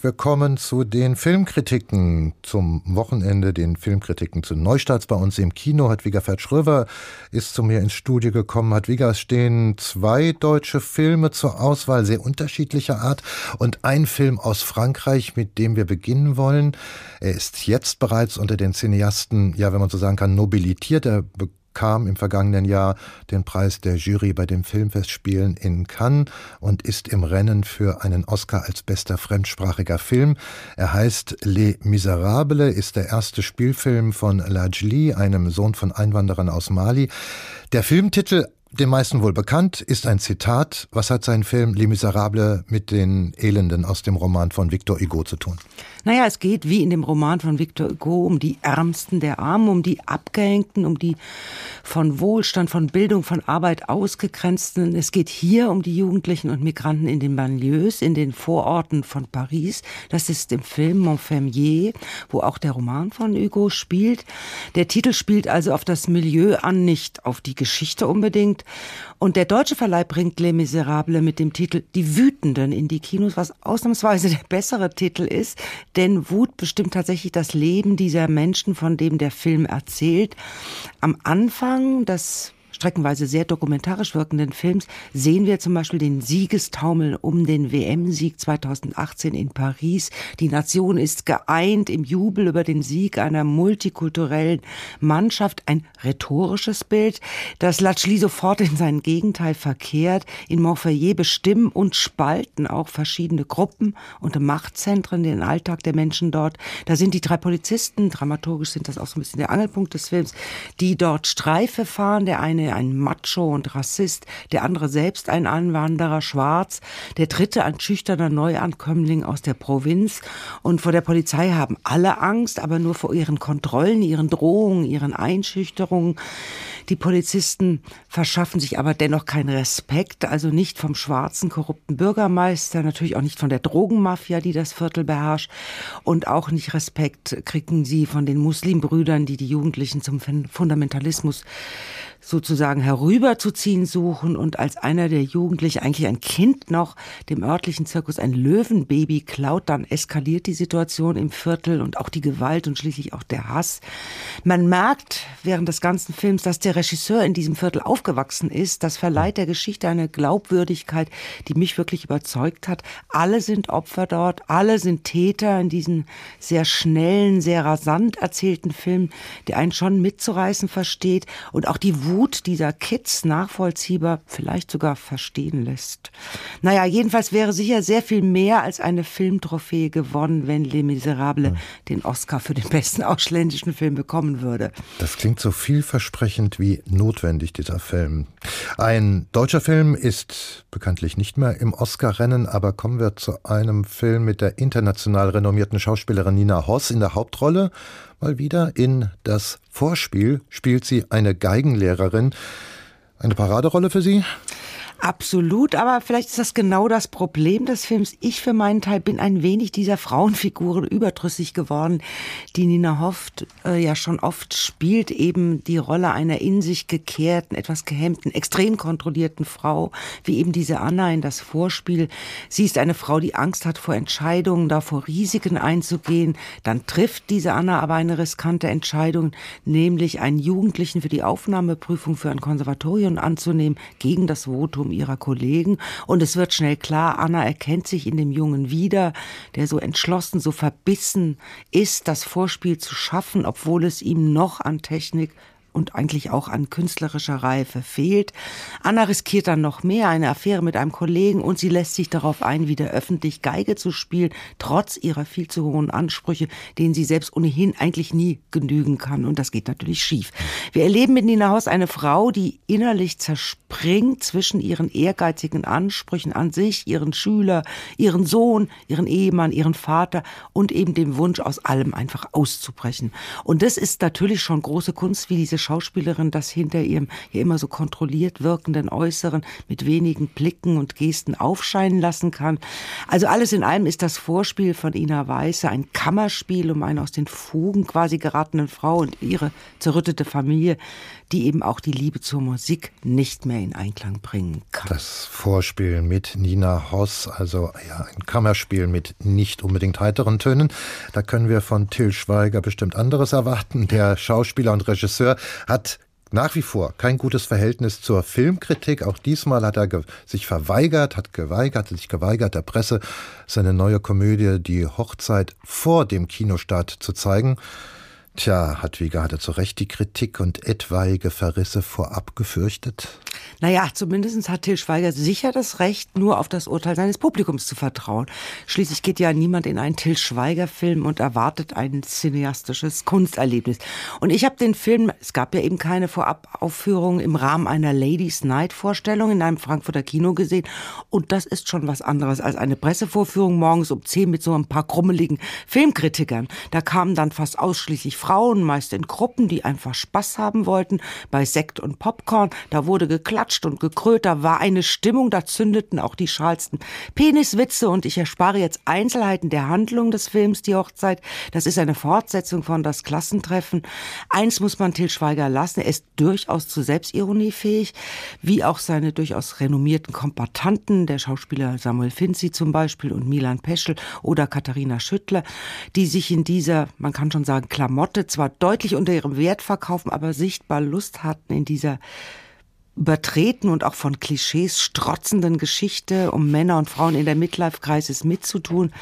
Wir kommen zu den Filmkritiken zum Wochenende, den Filmkritiken zu Neustarts bei uns im Kino. Hedwiga Ferd-Schröver ist zu mir ins Studio gekommen. Hedwiga, es stehen zwei deutsche Filme zur Auswahl, sehr unterschiedlicher Art und ein Film aus Frankreich, mit dem wir beginnen wollen. Er ist jetzt bereits unter den Cineasten, ja, wenn man so sagen kann, nobilitiert. Er kam im vergangenen Jahr den Preis der Jury bei den Filmfestspielen in Cannes und ist im Rennen für einen Oscar als bester fremdsprachiger Film. Er heißt Les Miserables, ist der erste Spielfilm von Lajli, einem Sohn von Einwanderern aus Mali. Der Filmtitel den meisten wohl bekannt, ist ein Zitat. Was hat sein Film Les Miserables mit den Elenden aus dem Roman von Victor Hugo zu tun? Naja, es geht wie in dem Roman von Victor Hugo um die Ärmsten der Armen, um die Abgehängten, um die von Wohlstand, von Bildung, von Arbeit ausgegrenzten. Es geht hier um die Jugendlichen und Migranten in den Banlieues, in den Vororten von Paris. Das ist im Film Montfermier, wo auch der Roman von Hugo spielt. Der Titel spielt also auf das Milieu an, nicht auf die Geschichte unbedingt. Und der deutsche Verleih bringt Les Miserables mit dem Titel Die Wütenden in die Kinos, was ausnahmsweise der bessere Titel ist, denn Wut bestimmt tatsächlich das Leben dieser Menschen, von dem der Film erzählt. Am Anfang, das streckenweise sehr dokumentarisch wirkenden Films sehen wir zum Beispiel den Siegestaumel um den WM-Sieg 2018 in Paris. Die Nation ist geeint im Jubel über den Sieg einer multikulturellen Mannschaft. Ein rhetorisches Bild, das Latschli sofort in sein Gegenteil verkehrt. In Montpellier bestimmen und spalten auch verschiedene Gruppen und Machtzentren den Alltag der Menschen dort. Da sind die drei Polizisten, dramaturgisch sind das auch so ein bisschen der Angelpunkt des Films, die dort Streife fahren. Der eine ein Macho und Rassist, der andere selbst ein Anwanderer, schwarz, der dritte ein schüchterner Neuankömmling aus der Provinz. Und vor der Polizei haben alle Angst, aber nur vor ihren Kontrollen, ihren Drohungen, ihren Einschüchterungen. Die Polizisten verschaffen sich aber dennoch keinen Respekt, also nicht vom schwarzen, korrupten Bürgermeister, natürlich auch nicht von der Drogenmafia, die das Viertel beherrscht. Und auch nicht Respekt kriegen sie von den Muslimbrüdern, die die Jugendlichen zum Fundamentalismus sozusagen herüberzuziehen suchen. Und als einer der Jugendlichen, eigentlich ein Kind noch, dem örtlichen Zirkus ein Löwenbaby klaut, dann eskaliert die Situation im Viertel und auch die Gewalt und schließlich auch der Hass. Man merkt während des ganzen Films, dass der Regisseur in diesem Viertel aufgewachsen ist. Das verleiht der Geschichte eine Glaubwürdigkeit, die mich wirklich überzeugt hat. Alle sind Opfer dort, alle sind Täter in diesen sehr schnellen, sehr rasant erzählten Film, der einen schon mitzureißen versteht und auch die Wut Wut dieser Kids nachvollziehbar, vielleicht sogar verstehen lässt. Naja, jedenfalls wäre sicher sehr viel mehr als eine Filmtrophäe gewonnen, wenn Les Miserables ja. den Oscar für den besten ausländischen Film bekommen würde. Das klingt so vielversprechend wie notwendig, dieser Film. Ein deutscher Film ist bekanntlich nicht mehr im Oscar-Rennen, aber kommen wir zu einem Film mit der international renommierten Schauspielerin Nina Hoss in der Hauptrolle mal wieder. In das Vorspiel spielt sie eine Geigenlehrerin. Eine Paraderolle für Sie? Absolut, aber vielleicht ist das genau das Problem des Films. Ich für meinen Teil bin ein wenig dieser Frauenfiguren überdrüssig geworden, die Nina Hoft äh, ja schon oft spielt, eben die Rolle einer in sich gekehrten, etwas gehemmten, extrem kontrollierten Frau, wie eben diese Anna in das Vorspiel. Sie ist eine Frau, die Angst hat vor Entscheidungen, davor Risiken einzugehen. Dann trifft diese Anna aber eine riskante Entscheidung, nämlich einen Jugendlichen für die Aufnahmeprüfung für ein Konservatorium anzunehmen, gegen das Votum ihrer Kollegen. Und es wird schnell klar, Anna erkennt sich in dem Jungen wieder, der so entschlossen, so verbissen ist, das Vorspiel zu schaffen, obwohl es ihm noch an Technik und eigentlich auch an künstlerischer Reife fehlt. Anna riskiert dann noch mehr, eine Affäre mit einem Kollegen und sie lässt sich darauf ein, wieder öffentlich Geige zu spielen, trotz ihrer viel zu hohen Ansprüche, denen sie selbst ohnehin eigentlich nie genügen kann. Und das geht natürlich schief. Wir erleben mit Nina Haus eine Frau, die innerlich zerspringt zwischen ihren ehrgeizigen Ansprüchen an sich, ihren Schüler, ihren Sohn, ihren Ehemann, ihren Vater und eben dem Wunsch, aus allem einfach auszubrechen. Und das ist natürlich schon große Kunst, wie diese Schauspielerin das hinter ihrem ja immer so kontrolliert wirkenden Äußeren mit wenigen Blicken und Gesten aufscheinen lassen kann. Also alles in allem ist das Vorspiel von Ina Weiße ein Kammerspiel um eine aus den Fugen quasi geratene Frau und ihre zerrüttete Familie, die eben auch die Liebe zur Musik nicht mehr in Einklang bringen kann. Das Vorspiel mit Nina Hoss, also ja, ein Kammerspiel mit nicht unbedingt heiteren Tönen. Da können wir von Till Schweiger bestimmt anderes erwarten. Der Schauspieler und Regisseur hat nach wie vor kein gutes Verhältnis zur Filmkritik. Auch diesmal hat er sich verweigert, hat geweigert, hat sich geweigert, der Presse seine neue Komödie Die Hochzeit vor dem Kinostart zu zeigen. Tja, Hadwiger hatte zu Recht die Kritik und etwaige Verrisse vorab gefürchtet? Naja, zumindest hat Till Schweiger sicher das Recht, nur auf das Urteil seines Publikums zu vertrauen. Schließlich geht ja niemand in einen Till Schweiger-Film und erwartet ein cineastisches Kunsterlebnis. Und ich habe den Film, es gab ja eben keine Vorabaufführung, im Rahmen einer Ladies Night-Vorstellung in einem Frankfurter Kino gesehen. Und das ist schon was anderes als eine Pressevorführung morgens um 10 mit so ein paar krummeligen Filmkritikern. Da kamen dann fast ausschließlich Frauen, meist in Gruppen, die einfach Spaß haben wollten, bei Sekt und Popcorn. Da wurde geklatscht und gekrölt, da war eine Stimmung, da zündeten auch die schalsten Peniswitze und ich erspare jetzt Einzelheiten der Handlung des Films Die Hochzeit. Das ist eine Fortsetzung von Das Klassentreffen. Eins muss man Til Schweiger lassen, er ist durchaus zu Selbstironie fähig, wie auch seine durchaus renommierten Kompatanten, der Schauspieler Samuel Finzi zum Beispiel und Milan Peschel oder Katharina Schüttler, die sich in dieser, man kann schon sagen, Klamotte zwar deutlich unter ihrem Wert verkaufen, aber sichtbar Lust hatten in dieser übertreten und auch von Klischees strotzenden Geschichte, um Männer und Frauen in der Midlife-Crisis mitzutun.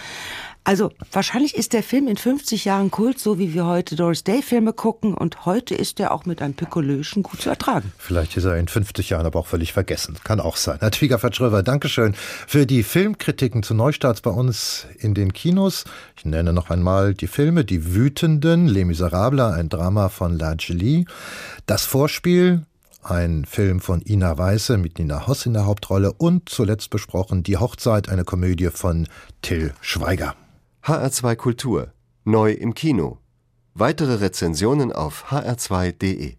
Also wahrscheinlich ist der Film in 50 Jahren Kult, so wie wir heute Doris Day-Filme gucken. Und heute ist er auch mit einem Pikolöschen gut zu ertragen. Vielleicht ist er in 50 Jahren aber auch völlig vergessen. Kann auch sein. Herr Twieger Verschröver, Dankeschön für die Filmkritiken zu Neustarts bei uns in den Kinos. Ich nenne noch einmal die Filme Die Wütenden, Les Miserables, ein Drama von La Das Vorspiel, ein Film von Ina Weiße mit Nina Hoss in der Hauptrolle und zuletzt besprochen Die Hochzeit, eine Komödie von Till Schweiger. HR2 Kultur. Neu im Kino. Weitere Rezensionen auf hr2.de